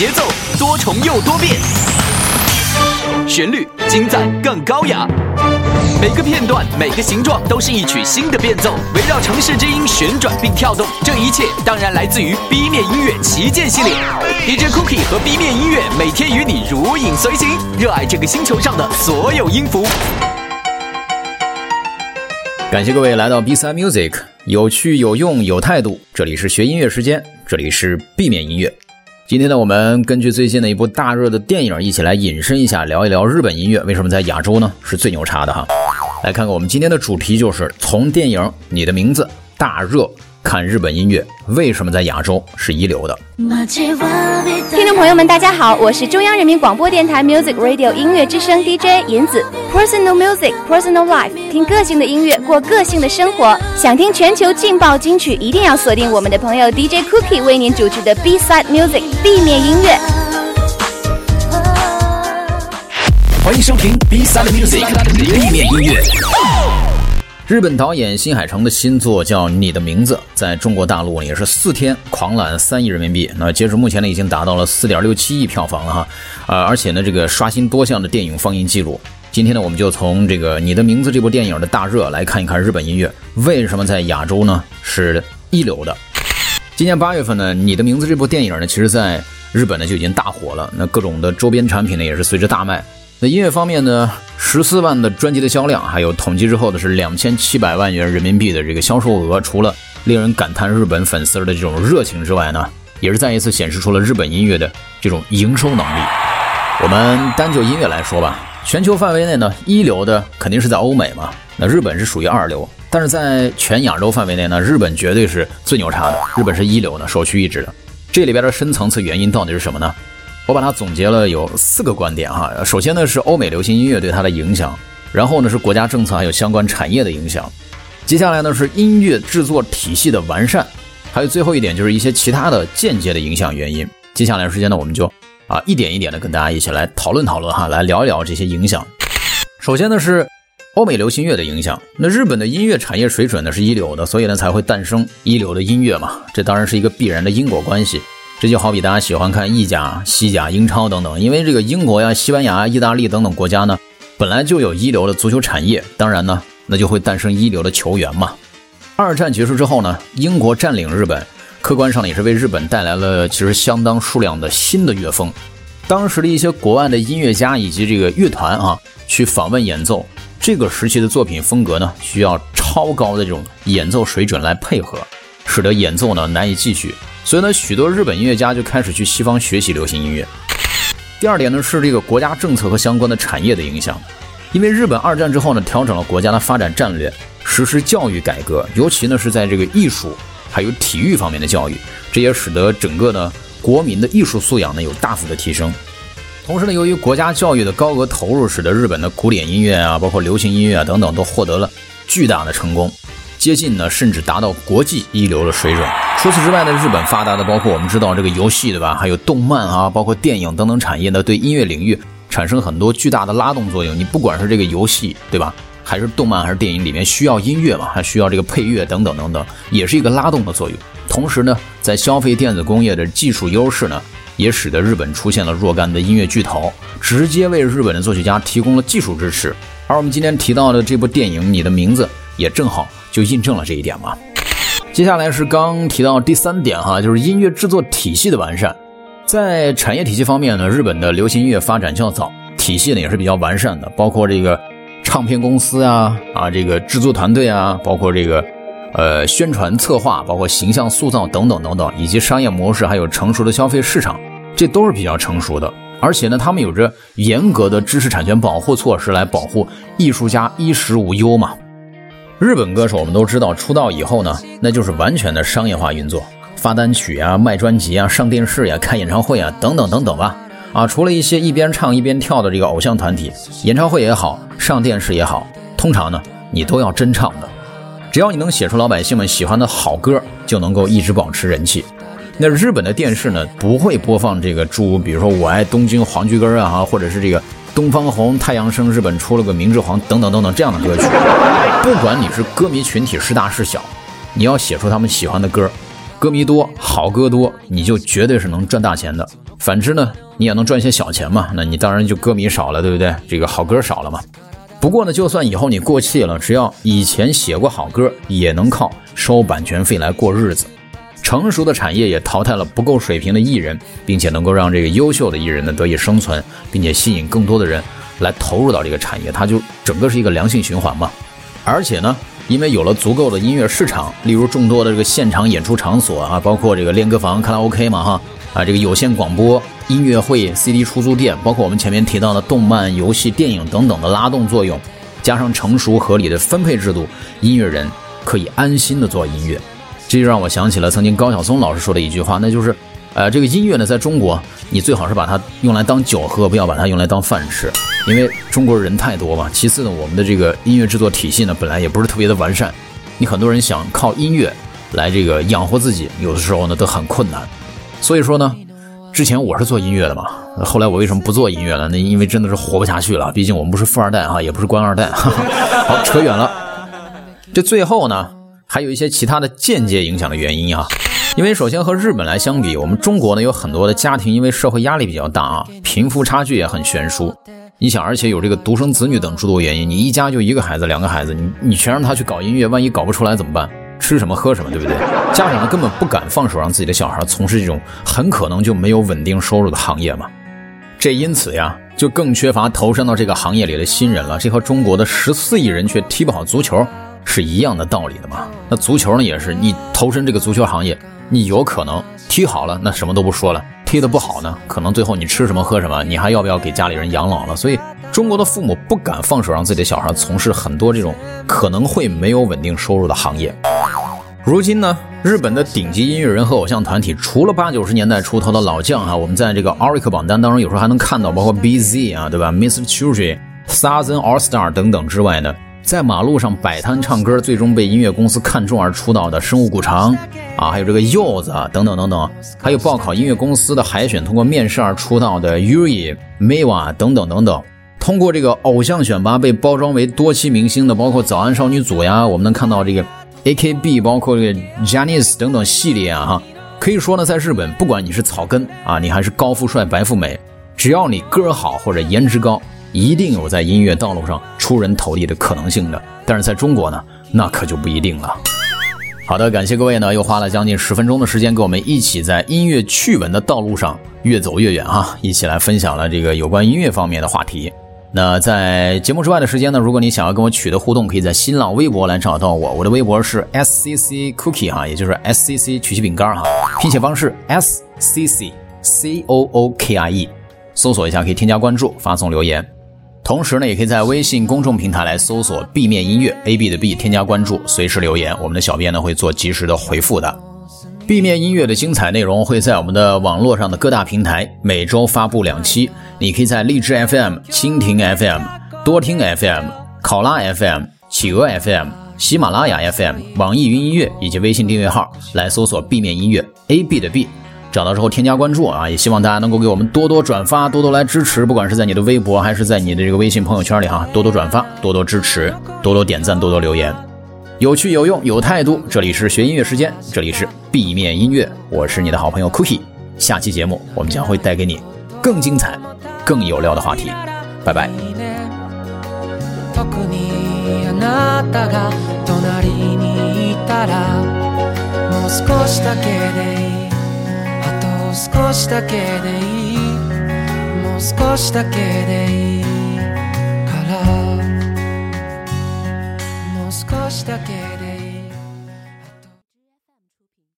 节奏多重又多变，旋律精湛更高雅。每个片段、每个形状都是一曲新的变奏，围绕城市之音旋转并跳动。这一切当然来自于 B 面音乐旗舰系列，DJ Cookie 和 B 面音乐每天与你如影随形，热爱这个星球上的所有音符。感谢各位来到 B 三 Music，有趣有用有态度。这里是学音乐时间，这里是 B 面音乐。今天呢，我们根据最近的一部大热的电影，一起来引申一下，聊一聊日本音乐为什么在亚洲呢是最牛叉的哈。来看看我们今天的主题，就是从电影《你的名字》大热。看日本音乐为什么在亚洲是一流的？听众朋友们，大家好，我是中央人民广播电台 Music Radio 音乐之声 DJ 银子。Personal music, personal life，听个性的音乐，过个性的生活。想听全球劲爆金曲，一定要锁定我们的朋友 DJ Cookie 为您主持的 B Side Music B 面音乐。欢迎收听 B Side Music B 面音乐。日本导演新海诚的新作叫《你的名字》，在中国大陆也是四天狂揽三亿人民币。那截至目前呢，已经达到了四点六七亿票房了哈。呃，而且呢，这个刷新多项的电影放映记录。今天呢，我们就从这个《你的名字》这部电影的大热来看一看日本音乐为什么在亚洲呢是一流的。今年八月份呢，《你的名字》这部电影呢，其实在日本呢就已经大火了。那各种的周边产品呢，也是随之大卖。那音乐方面呢，十四万的专辑的销量，还有统计之后的是两千七百万元人民币的这个销售额，除了令人感叹日本粉丝的这种热情之外呢，也是再一次显示出了日本音乐的这种营收能力。我们单就音乐来说吧，全球范围内呢，一流的肯定是在欧美嘛，那日本是属于二流，但是在全亚洲范围内呢，日本绝对是最牛叉的，日本是一流的，首屈一指的。这里边的深层次原因到底是什么呢？我把它总结了有四个观点哈。首先呢是欧美流行音乐对它的影响，然后呢是国家政策还有相关产业的影响，接下来呢是音乐制作体系的完善，还有最后一点就是一些其他的间接的影响原因。接下来时间呢我们就啊一点一点的跟大家一起来讨论讨论哈，来聊一聊这些影响。首先呢是欧美流行乐的影响，那日本的音乐产业水准呢是一流的，所以呢才会诞生一流的音乐嘛，这当然是一个必然的因果关系。这就好比大家喜欢看意甲、西甲、英超等等，因为这个英国呀、西班牙、意大利等等国家呢，本来就有一流的足球产业，当然呢，那就会诞生一流的球员嘛。二战结束之后呢，英国占领日本，客观上也是为日本带来了其实相当数量的新的乐风。当时的一些国外的音乐家以及这个乐团啊，去访问演奏，这个时期的作品风格呢，需要超高的这种演奏水准来配合，使得演奏呢难以继续。所以呢，许多日本音乐家就开始去西方学习流行音乐。第二点呢，是这个国家政策和相关的产业的影响。因为日本二战之后呢，调整了国家的发展战略，实施教育改革，尤其呢是在这个艺术还有体育方面的教育，这也使得整个呢国民的艺术素养呢有大幅的提升。同时呢，由于国家教育的高额投入，使得日本的古典音乐啊，包括流行音乐啊等等，都获得了巨大的成功。接近呢，甚至达到国际一流的水准。除此之外呢，日本发达的包括我们知道这个游戏对吧？还有动漫啊，包括电影等等产业呢，对音乐领域产生很多巨大的拉动作用。你不管是这个游戏对吧，还是动漫还是电影里面需要音乐嘛，还需要这个配乐等等等等，也是一个拉动的作用。同时呢，在消费电子工业的技术优势呢，也使得日本出现了若干的音乐巨头，直接为日本的作曲家提供了技术支持。而我们今天提到的这部电影《你的名字》也正好。就印证了这一点嘛。接下来是刚提到第三点哈，就是音乐制作体系的完善。在产业体系方面呢，日本的流行音乐发展较早，体系呢也是比较完善的，包括这个唱片公司啊啊，这个制作团队啊，包括这个呃宣传策划，包括形象塑造等等等等，以及商业模式，还有成熟的消费市场，这都是比较成熟的。而且呢，他们有着严格的知识产权保护措施来保护艺术家衣食无忧嘛。日本歌手我们都知道，出道以后呢，那就是完全的商业化运作，发单曲啊、卖专辑啊、上电视呀、开演唱会啊，等等等等吧。啊，除了一些一边唱一边跳的这个偶像团体，演唱会也好，上电视也好，通常呢，你都要真唱的。只要你能写出老百姓们喜欢的好歌，就能够一直保持人气。那日本的电视呢，不会播放这个诸如，比如说我爱东京黄菊根啊，或者是这个。东方红、太阳升，日本出了个明治皇等等等等这样的歌曲，不管你是歌迷群体是大是小，你要写出他们喜欢的歌，歌迷多，好歌多，你就绝对是能赚大钱的。反之呢，你也能赚些小钱嘛，那你当然就歌迷少了，对不对？这个好歌少了嘛。不过呢，就算以后你过气了，只要以前写过好歌，也能靠收版权费来过日子。成熟的产业也淘汰了不够水平的艺人，并且能够让这个优秀的艺人呢得以生存，并且吸引更多的人来投入到这个产业，它就整个是一个良性循环嘛。而且呢，因为有了足够的音乐市场，例如众多的这个现场演出场所啊，包括这个练歌房、卡拉 OK 嘛哈啊，这个有线广播、音乐会、CD 出租店，包括我们前面提到的动漫、游戏、电影等等的拉动作用，加上成熟合理的分配制度，音乐人可以安心的做音乐。这就让我想起了曾经高晓松老师说的一句话，那就是，呃，这个音乐呢，在中国，你最好是把它用来当酒喝，不要把它用来当饭吃，因为中国人太多嘛。其次呢，我们的这个音乐制作体系呢，本来也不是特别的完善，你很多人想靠音乐来这个养活自己，有的时候呢都很困难。所以说呢，之前我是做音乐的嘛，后来我为什么不做音乐了？那因为真的是活不下去了，毕竟我们不是富二代哈，也不是官二代。好，扯远了。这最后呢？还有一些其他的间接影响的原因啊，因为首先和日本来相比，我们中国呢有很多的家庭因为社会压力比较大啊，贫富差距也很悬殊。你想，而且有这个独生子女等诸多原因，你一家就一个孩子、两个孩子，你你全让他去搞音乐，万一搞不出来怎么办？吃什么喝什么，对不对？家长呢根本不敢放手让自己的小孩从事这种很可能就没有稳定收入的行业嘛。这因此呀，就更缺乏投身到这个行业里的新人了。这和中国的十四亿人却踢不好足球。是一样的道理的嘛？那足球呢也是，你投身这个足球行业，你有可能踢好了，那什么都不说了；踢得不好呢，可能最后你吃什么喝什么，你还要不要给家里人养老了？所以中国的父母不敢放手让自己的小孩从事很多这种可能会没有稳定收入的行业。如今呢，日本的顶级音乐人和偶像团体，除了八九十年代出头的老将哈，我们在这个 o r i c 榜单当中有时候还能看到，包括 BZ 啊，对吧？Mr. Children、Southern All Star 等等之外呢。在马路上摆摊唱歌，最终被音乐公司看中而出道的生物古长啊，还有这个柚子等等等等，还有报考音乐公司的海选通过面试而出道的 U E、Miwa 等等等等，通过这个偶像选拔被包装为多期明星的，包括早安少女组呀，我们能看到这个 AKB，包括这个 Janice 等等系列啊哈，可以说呢，在日本，不管你是草根啊，你还是高富帅、白富美，只要你歌好或者颜值高。一定有在音乐道路上出人头地的可能性的，但是在中国呢，那可就不一定了。好的，感谢各位呢，又花了将近十分钟的时间，跟我们一起在音乐趣闻的道路上越走越远啊！一起来分享了这个有关音乐方面的话题。那在节目之外的时间呢，如果你想要跟我取得互动，可以在新浪微博来找到我，我的微博是 S C C Cookie 哈，也就是 S C C 曲奇饼干哈，拼写方式 S C C C O O K I E，搜索一下可以添加关注，发送留言。同时呢，也可以在微信公众平台来搜索 “B 面音乐 ”，A B 的 B，添加关注，随时留言，我们的小编呢会做及时的回复的。B 面音乐的精彩内容会在我们的网络上的各大平台每周发布两期，你可以在荔枝 FM、蜻蜓 FM、多听 FM、考拉 FM、企鹅 FM、喜马拉雅 FM、网易云音乐以及微信订阅号来搜索 “B 面音乐 ”，A B 的 B。找到之后添加关注啊，也希望大家能够给我们多多转发，多多来支持，不管是在你的微博还是在你的这个微信朋友圈里哈，多多转发，多多支持，多多点赞，多多留言，有趣有用有态度。这里是学音乐时间，这里是 B 面音乐，我是你的好朋友 Cookie。下期节目我们将会带给你更精彩、更有料的话题，拜拜。少しだけでいい もう少しだけでいい。もう少しだけでいいから。もう少しだけ。